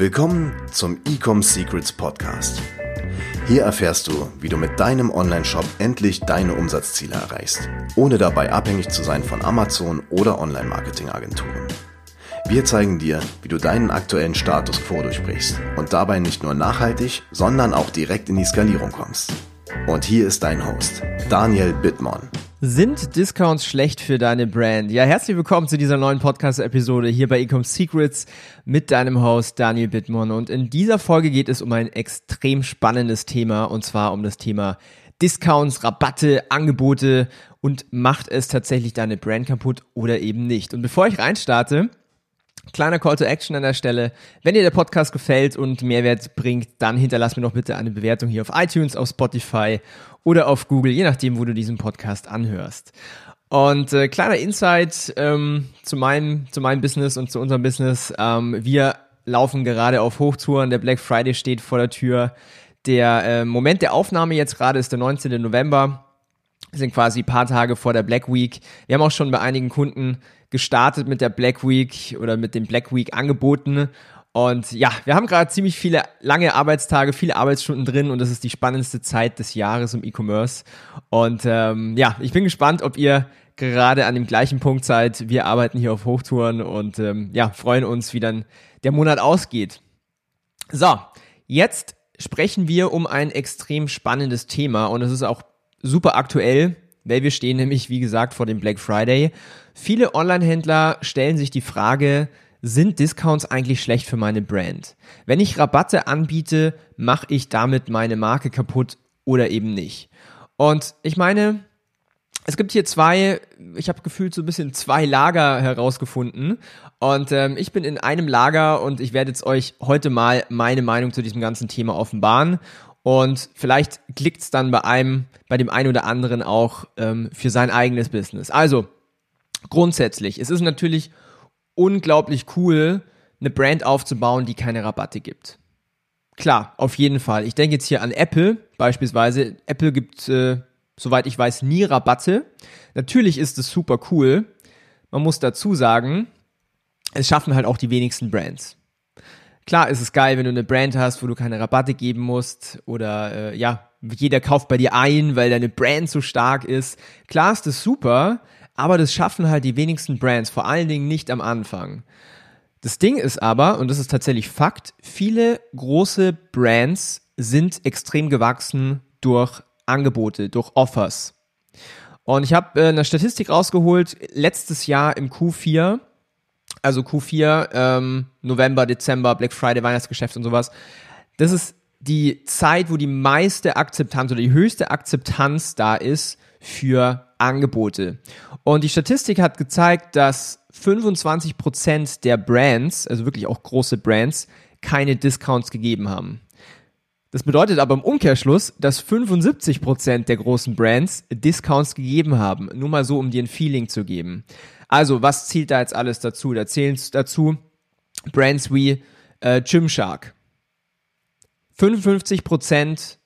Willkommen zum Ecom Secrets Podcast. Hier erfährst du, wie du mit deinem Online-Shop endlich deine Umsatzziele erreichst, ohne dabei abhängig zu sein von Amazon oder Online-Marketing-Agenturen. Wir zeigen dir, wie du deinen aktuellen Status quo durchbrichst und dabei nicht nur nachhaltig, sondern auch direkt in die Skalierung kommst. Und hier ist dein Host, Daniel Bittmann. Sind Discounts schlecht für deine Brand? Ja, herzlich willkommen zu dieser neuen Podcast-Episode hier bei Ecom Secrets mit deinem Host Daniel Bittmann. Und in dieser Folge geht es um ein extrem spannendes Thema und zwar um das Thema Discounts, Rabatte, Angebote und macht es tatsächlich deine Brand kaputt oder eben nicht. Und bevor ich reinstarte, Kleiner Call to Action an der Stelle. Wenn dir der Podcast gefällt und Mehrwert bringt, dann hinterlass mir doch bitte eine Bewertung hier auf iTunes, auf Spotify oder auf Google, je nachdem, wo du diesen Podcast anhörst. Und äh, kleiner Insight ähm, zu, meinem, zu meinem Business und zu unserem Business. Ähm, wir laufen gerade auf Hochtouren. Der Black Friday steht vor der Tür. Der äh, Moment der Aufnahme jetzt gerade ist der 19. November. Wir sind quasi paar Tage vor der Black Week. Wir haben auch schon bei einigen Kunden gestartet mit der Black Week oder mit den Black Week Angeboten. Und ja, wir haben gerade ziemlich viele lange Arbeitstage, viele Arbeitsstunden drin und das ist die spannendste Zeit des Jahres im E-Commerce. Und ähm, ja, ich bin gespannt, ob ihr gerade an dem gleichen Punkt seid. Wir arbeiten hier auf Hochtouren und ähm, ja, freuen uns, wie dann der Monat ausgeht. So, jetzt sprechen wir um ein extrem spannendes Thema und es ist auch super aktuell, weil wir stehen nämlich, wie gesagt, vor dem Black Friday. Viele Online-Händler stellen sich die Frage, sind Discounts eigentlich schlecht für meine Brand? Wenn ich Rabatte anbiete, mache ich damit meine Marke kaputt oder eben nicht? Und ich meine, es gibt hier zwei, ich habe gefühlt so ein bisschen zwei Lager herausgefunden. Und ähm, ich bin in einem Lager und ich werde jetzt euch heute mal meine Meinung zu diesem ganzen Thema offenbaren. Und vielleicht klickt's dann bei einem, bei dem einen oder anderen auch ähm, für sein eigenes Business. Also, grundsätzlich, es ist natürlich unglaublich cool, eine Brand aufzubauen, die keine Rabatte gibt. Klar, auf jeden Fall. Ich denke jetzt hier an Apple beispielsweise. Apple gibt, äh, soweit ich weiß, nie Rabatte. Natürlich ist es super cool. Man muss dazu sagen, es schaffen halt auch die wenigsten Brands. Klar ist es geil, wenn du eine Brand hast, wo du keine Rabatte geben musst oder äh, ja, jeder kauft bei dir ein, weil deine Brand so stark ist. Klar ist das super, aber das schaffen halt die wenigsten Brands, vor allen Dingen nicht am Anfang. Das Ding ist aber, und das ist tatsächlich Fakt, viele große Brands sind extrem gewachsen durch Angebote, durch Offers. Und ich habe äh, eine Statistik rausgeholt, letztes Jahr im Q4 also Q4, ähm, November, Dezember, Black Friday, Weihnachtsgeschäft und sowas. Das ist die Zeit, wo die meiste Akzeptanz oder die höchste Akzeptanz da ist für Angebote. Und die Statistik hat gezeigt, dass 25% der Brands, also wirklich auch große Brands, keine Discounts gegeben haben. Das bedeutet aber im Umkehrschluss, dass 75% der großen Brands Discounts gegeben haben. Nur mal so, um dir ein Feeling zu geben. Also, was zählt da jetzt alles dazu? Da zählen dazu Brands wie äh, Gymshark. 55%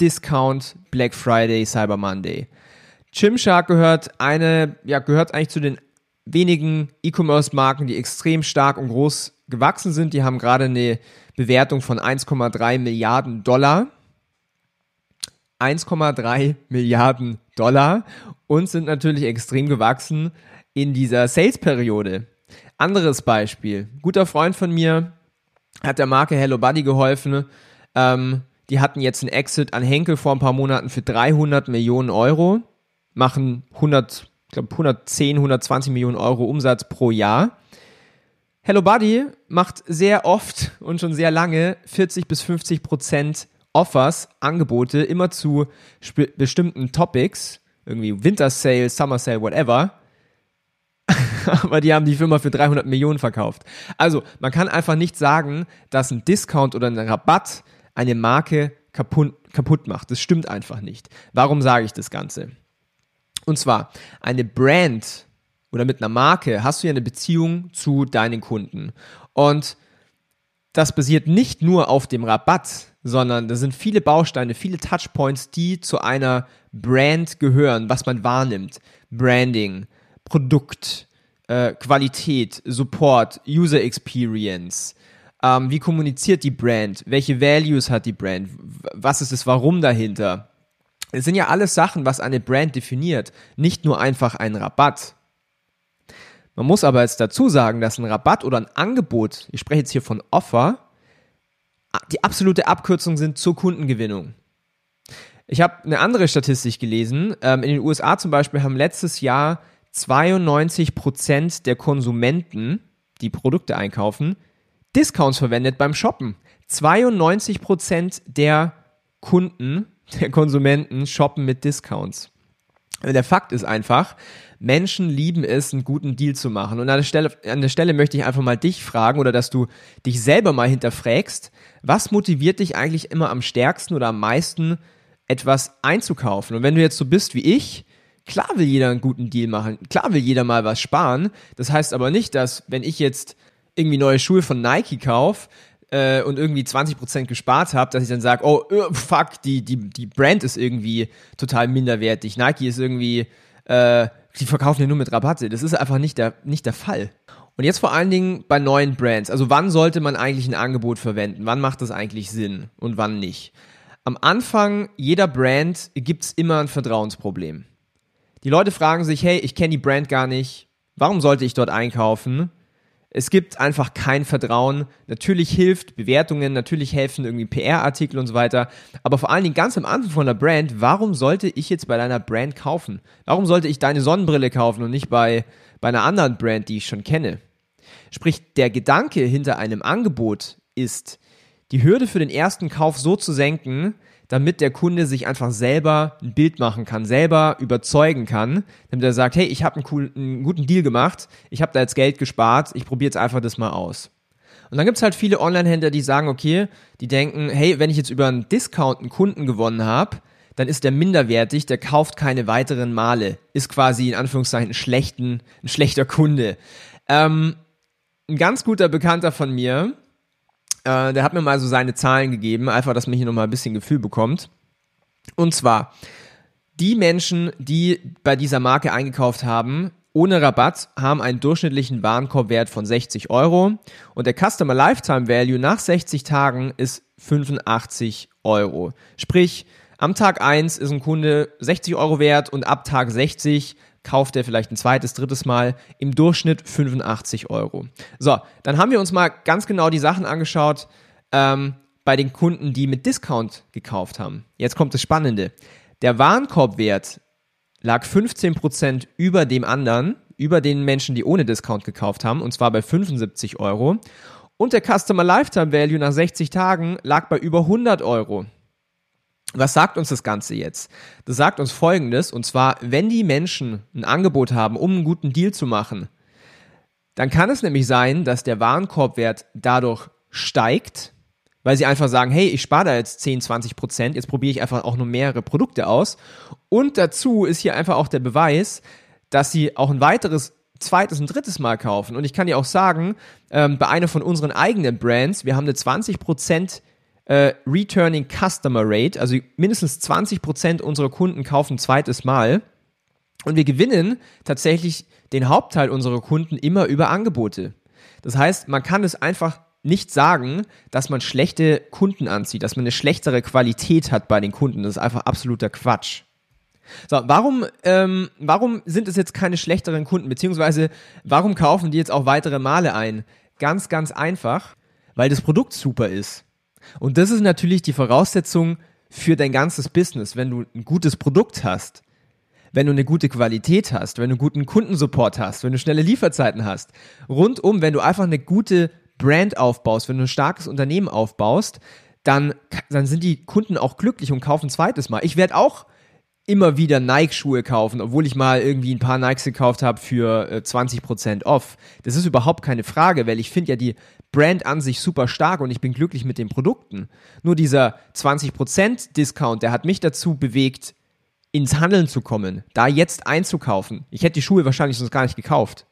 Discount Black Friday, Cyber Monday. Gymshark gehört eine, ja, gehört eigentlich zu den wenigen E-Commerce-Marken, die extrem stark und groß gewachsen sind. Die haben gerade eine Bewertung von 1,3 Milliarden Dollar. 1,3 Milliarden Dollar und sind natürlich extrem gewachsen in dieser Sales-Periode. Anderes Beispiel. Guter Freund von mir hat der Marke Hello Buddy geholfen. Ähm, die hatten jetzt einen Exit an Henkel vor ein paar Monaten für 300 Millionen Euro, machen 100, ich glaube 110, 120 Millionen Euro Umsatz pro Jahr. Hello Buddy macht sehr oft und schon sehr lange 40 bis 50 Prozent Offers, Angebote, immer zu bestimmten Topics, irgendwie Winter Sale, Summer Sale, whatever. aber die haben die Firma für 300 Millionen verkauft. Also, man kann einfach nicht sagen, dass ein Discount oder ein Rabatt eine Marke kaputt, kaputt macht. Das stimmt einfach nicht. Warum sage ich das Ganze? Und zwar, eine Brand oder mit einer Marke hast du ja eine Beziehung zu deinen Kunden. Und das basiert nicht nur auf dem Rabatt, sondern da sind viele Bausteine, viele Touchpoints, die zu einer Brand gehören, was man wahrnimmt. Branding, Produkt, äh, Qualität, Support, User Experience, Ähm, wie kommuniziert die Brand? Welche Values hat die Brand? Was ist das Warum dahinter? Es sind ja alles Sachen, was eine Brand definiert, nicht nur einfach ein Rabatt. Man muss aber jetzt dazu sagen, dass ein Rabatt oder ein Angebot, ich spreche jetzt hier von Offer, die absolute Abkürzung sind zur Kundengewinnung. Ich habe eine andere Statistik gelesen. Ähm, in den USA zum Beispiel haben letztes Jahr 92 Prozent der Konsumenten, die Produkte einkaufen, Discounts verwendet beim Shoppen. 92 Prozent der Kunden, der Konsumenten shoppen mit Discounts. Der Fakt ist einfach, Menschen lieben es, einen guten Deal zu machen. Und an der Stelle, an der Stelle möchte ich einfach mal dich fragen oder dass du dich selber mal hinterfragst, was motiviert dich eigentlich immer am stärksten oder am meisten, etwas einzukaufen? Und wenn du jetzt so bist wie ich, klar will jeder einen guten Deal machen, klar will jeder mal was sparen. Das heißt aber nicht, dass wenn ich jetzt irgendwie neue Schuhe von Nike kaufe, äh, und irgendwie 20% gespart habe, dass ich dann sage, oh, uh, fuck, die, die, die Brand ist irgendwie total minderwertig. Nike ist irgendwie, äh, die verkaufen ja nur mit Rabatte. Das ist einfach nicht der, nicht der Fall. Und jetzt vor allen Dingen bei neuen Brands. Also wann sollte man eigentlich ein Angebot verwenden? Wann macht das eigentlich Sinn und wann nicht? Am Anfang jeder Brand gibt es immer ein Vertrauensproblem. Die Leute fragen sich, hey, ich kenne die Brand gar nicht. Warum sollte ich dort einkaufen? Es gibt einfach kein Vertrauen. Natürlich hilft Bewertungen, natürlich helfen irgendwie PR-Artikel und so weiter. Aber vor allen Dingen ganz am Anfang von der Brand, warum sollte ich jetzt bei deiner Brand kaufen? Warum sollte ich deine Sonnenbrille kaufen und nicht bei, bei einer anderen Brand, die ich schon kenne? Sprich, der Gedanke hinter einem Angebot ist, die Hürde für den ersten Kauf so zu senken, damit der Kunde sich einfach selber ein Bild machen kann, selber überzeugen kann, damit er sagt, hey, ich habe einen, coolen, einen guten Deal gemacht, ich habe da jetzt Geld gespart, ich probiere jetzt einfach das mal aus. Und dann gibt es halt viele Online-Händler, die sagen, okay, die denken, hey, wenn ich jetzt über einen Discount einen Kunden gewonnen habe, dann ist der minderwertig, der kauft keine weiteren Male, ist quasi in Anführungszeichen ein, schlechten, ein schlechter Kunde. Ähm, ein ganz guter Bekannter von mir, äh, der hat mir mal so seine Zahlen gegeben, einfach, dass man hier nochmal ein bisschen Gefühl bekommt. Und zwar, die Menschen, die bei dieser Marke eingekauft haben, ohne Rabatt, haben einen durchschnittlichen Warenkorbwert von 60 Euro und der Customer Lifetime Value nach 60 Tagen ist 85 Euro. Sprich, am Tag 1 ist ein Kunde 60 Euro wert und ab Tag 60 kauft er vielleicht ein zweites, drittes Mal, im Durchschnitt 85 Euro. So, dann haben wir uns mal ganz genau die Sachen angeschaut ähm, bei den Kunden, die mit Discount gekauft haben. Jetzt kommt das Spannende. Der Warenkorbwert lag 15% über dem anderen, über den Menschen, die ohne Discount gekauft haben, und zwar bei 75 Euro. Und der Customer Lifetime Value nach 60 Tagen lag bei über 100 Euro. Was sagt uns das Ganze jetzt? Das sagt uns Folgendes, und zwar, wenn die Menschen ein Angebot haben, um einen guten Deal zu machen, dann kann es nämlich sein, dass der Warenkorbwert dadurch steigt, weil sie einfach sagen, hey, ich spare da jetzt 10, 20 Prozent, jetzt probiere ich einfach auch nur mehrere Produkte aus. Und dazu ist hier einfach auch der Beweis, dass sie auch ein weiteres zweites und drittes Mal kaufen. Und ich kann dir auch sagen, ähm, bei einer von unseren eigenen Brands, wir haben eine 20 Prozent äh, Returning Customer Rate, also mindestens 20% unserer Kunden kaufen ein zweites Mal. Und wir gewinnen tatsächlich den Hauptteil unserer Kunden immer über Angebote. Das heißt, man kann es einfach nicht sagen, dass man schlechte Kunden anzieht, dass man eine schlechtere Qualität hat bei den Kunden. Das ist einfach absoluter Quatsch. So, warum, ähm, warum sind es jetzt keine schlechteren Kunden, beziehungsweise warum kaufen die jetzt auch weitere Male ein? Ganz, ganz einfach, weil das Produkt super ist. Und das ist natürlich die Voraussetzung für dein ganzes Business. Wenn du ein gutes Produkt hast, wenn du eine gute Qualität hast, wenn du guten Kundensupport hast, wenn du schnelle Lieferzeiten hast, rundum, wenn du einfach eine gute Brand aufbaust, wenn du ein starkes Unternehmen aufbaust, dann, dann sind die Kunden auch glücklich und kaufen ein zweites Mal. Ich werde auch immer wieder Nike-Schuhe kaufen, obwohl ich mal irgendwie ein paar Nikes gekauft habe für äh, 20% off. Das ist überhaupt keine Frage, weil ich finde ja die Brand an sich super stark und ich bin glücklich mit den Produkten. Nur dieser 20% Discount, der hat mich dazu bewegt, ins Handeln zu kommen, da jetzt einzukaufen. Ich hätte die Schuhe wahrscheinlich sonst gar nicht gekauft.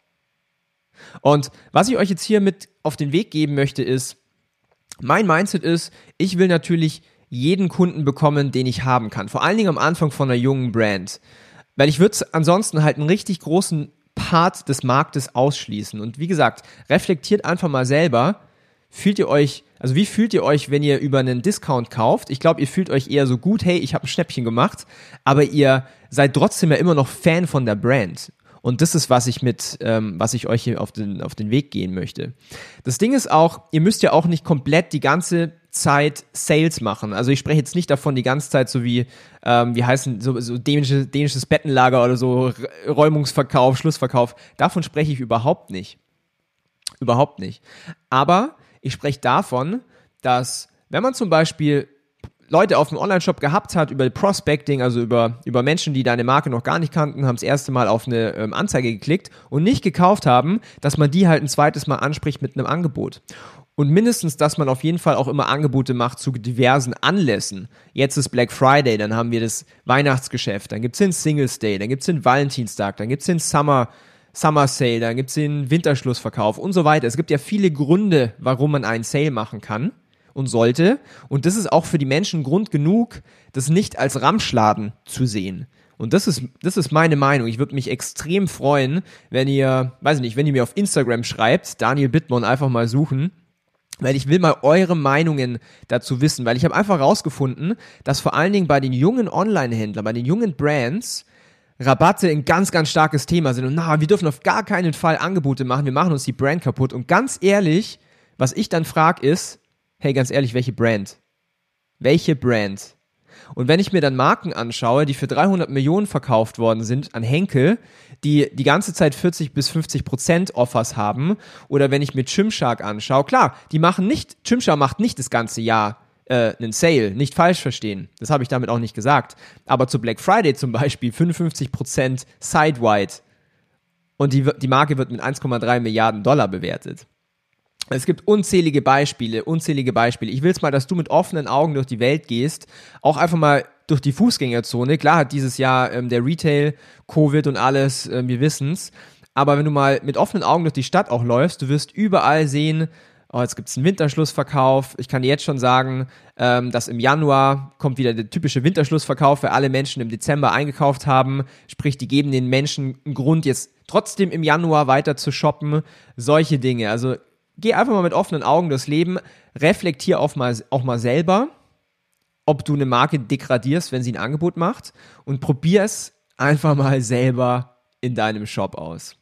Und was ich euch jetzt hier mit auf den Weg geben möchte, ist, mein Mindset ist, ich will natürlich jeden Kunden bekommen, den ich haben kann. Vor allen Dingen am Anfang von einer jungen Brand. Weil ich würde ansonsten halt einen richtig großen Part des Marktes ausschließen. Und wie gesagt, reflektiert einfach mal selber, fühlt ihr euch, also wie fühlt ihr euch, wenn ihr über einen Discount kauft? Ich glaube, ihr fühlt euch eher so gut, hey, ich habe ein Schnäppchen gemacht, aber ihr seid trotzdem ja immer noch Fan von der Brand. Und das ist, was ich mit, ähm, was ich euch hier auf den, auf den Weg gehen möchte. Das Ding ist auch, ihr müsst ja auch nicht komplett die ganze Zeit Sales machen. Also ich spreche jetzt nicht davon die ganze Zeit so wie, ähm, wie heißen, so, so dänische, dänisches Bettenlager oder so Räumungsverkauf, Schlussverkauf. Davon spreche ich überhaupt nicht. Überhaupt nicht. Aber ich spreche davon, dass wenn man zum Beispiel Leute auf dem Online-Shop gehabt hat über Prospecting, also über, über Menschen, die deine Marke noch gar nicht kannten, haben das erste Mal auf eine ähm, Anzeige geklickt und nicht gekauft haben, dass man die halt ein zweites Mal anspricht mit einem Angebot. Und mindestens, dass man auf jeden Fall auch immer Angebote macht zu diversen Anlässen. Jetzt ist Black Friday, dann haben wir das Weihnachtsgeschäft, dann gibt's den Singles Day, dann gibt's den Valentinstag, dann gibt's den Summer, Summer Sale, dann gibt's den Winterschlussverkauf und so weiter. Es gibt ja viele Gründe, warum man einen Sale machen kann und sollte. Und das ist auch für die Menschen Grund genug, das nicht als Ramschladen zu sehen. Und das ist, das ist meine Meinung. Ich würde mich extrem freuen, wenn ihr, weiß ich nicht, wenn ihr mir auf Instagram schreibt, Daniel Bittmann einfach mal suchen, weil ich will mal eure Meinungen dazu wissen, weil ich habe einfach rausgefunden, dass vor allen Dingen bei den jungen Online-Händlern, bei den jungen Brands, Rabatte ein ganz, ganz starkes Thema sind. Und na, wir dürfen auf gar keinen Fall Angebote machen, wir machen uns die Brand kaputt. Und ganz ehrlich, was ich dann frage ist, hey, ganz ehrlich, welche Brand? Welche Brand? Und wenn ich mir dann Marken anschaue, die für 300 Millionen verkauft worden sind an Henkel, die die ganze Zeit 40 bis 50 Prozent Offers haben, oder wenn ich mir Chimshark anschaue, klar, die machen nicht, Chimshark macht nicht das ganze Jahr äh, einen Sale, nicht falsch verstehen. Das habe ich damit auch nicht gesagt. Aber zu Black Friday zum Beispiel 55 Prozent Sidewide und die, die Marke wird mit 1,3 Milliarden Dollar bewertet. Es gibt unzählige Beispiele, unzählige Beispiele. Ich will es mal, dass du mit offenen Augen durch die Welt gehst, auch einfach mal durch die Fußgängerzone. Klar hat dieses Jahr ähm, der Retail, Covid und alles, äh, wir wissen's. Aber wenn du mal mit offenen Augen durch die Stadt auch läufst, du wirst überall sehen, oh, jetzt gibt's einen Winterschlussverkauf. Ich kann dir jetzt schon sagen, ähm, dass im Januar kommt wieder der typische Winterschlussverkauf, weil alle Menschen im Dezember eingekauft haben. Sprich, die geben den Menschen einen Grund, jetzt trotzdem im Januar weiter zu shoppen. Solche Dinge. Also geh einfach mal mit offenen Augen durchs Leben, reflektier auch mal, auch mal selber, ob du eine Marke degradierst, wenn sie ein Angebot macht und probier es einfach mal selber in deinem Shop aus.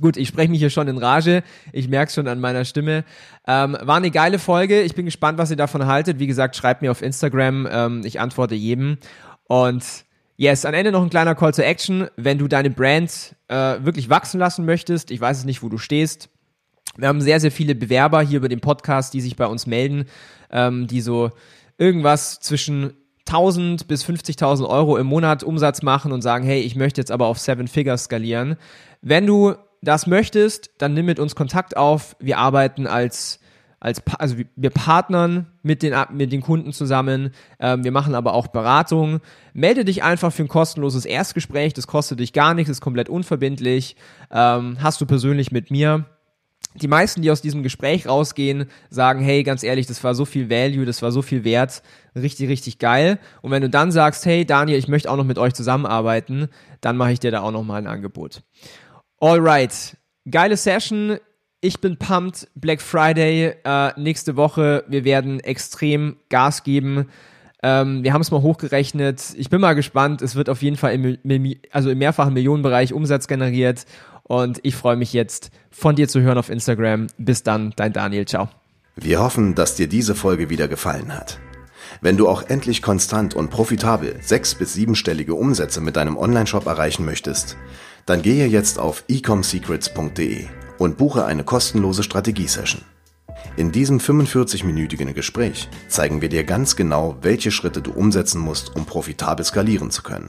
Gut, ich spreche mich hier schon in Rage. Ich merke es schon an meiner Stimme. Ähm, war eine geile Folge. Ich bin gespannt, was ihr davon haltet. Wie gesagt, schreibt mir auf Instagram. Ähm, ich antworte jedem. Und yes, am Ende noch ein kleiner Call to Action. Wenn du deine Brand äh, wirklich wachsen lassen möchtest, ich weiß es nicht, wo du stehst, wir haben sehr, sehr viele Bewerber hier über den Podcast, die sich bei uns melden, ähm, die so irgendwas zwischen 1000 bis 50.000 Euro im Monat Umsatz machen und sagen, hey, ich möchte jetzt aber auf Seven Figures skalieren. Wenn du das möchtest, dann nimm mit uns Kontakt auf. Wir arbeiten als als also wir partnern mit den mit den Kunden zusammen. Ähm, wir machen aber auch Beratung. Melde dich einfach für ein kostenloses Erstgespräch. Das kostet dich gar nichts, ist komplett unverbindlich. Ähm, hast du persönlich mit mir die meisten, die aus diesem Gespräch rausgehen, sagen, hey, ganz ehrlich, das war so viel Value, das war so viel Wert, richtig, richtig geil. Und wenn du dann sagst, hey, Daniel, ich möchte auch noch mit euch zusammenarbeiten, dann mache ich dir da auch noch mal ein Angebot. Alright, geile Session. Ich bin pumped. Black Friday äh, nächste Woche. Wir werden extrem Gas geben. Ähm, wir haben es mal hochgerechnet. Ich bin mal gespannt. Es wird auf jeden Fall im, also im mehrfachen Millionenbereich Umsatz generiert. Und ich freue mich jetzt von dir zu hören auf Instagram. Bis dann, dein Daniel. Ciao. Wir hoffen, dass dir diese Folge wieder gefallen hat. Wenn du auch endlich konstant und profitabel sechs- bis siebenstellige Umsätze mit deinem Onlineshop erreichen möchtest, dann gehe jetzt auf ecomsecrets.de und buche eine kostenlose Strategiesession. In diesem 45-minütigen Gespräch zeigen wir dir ganz genau, welche Schritte du umsetzen musst, um profitabel skalieren zu können.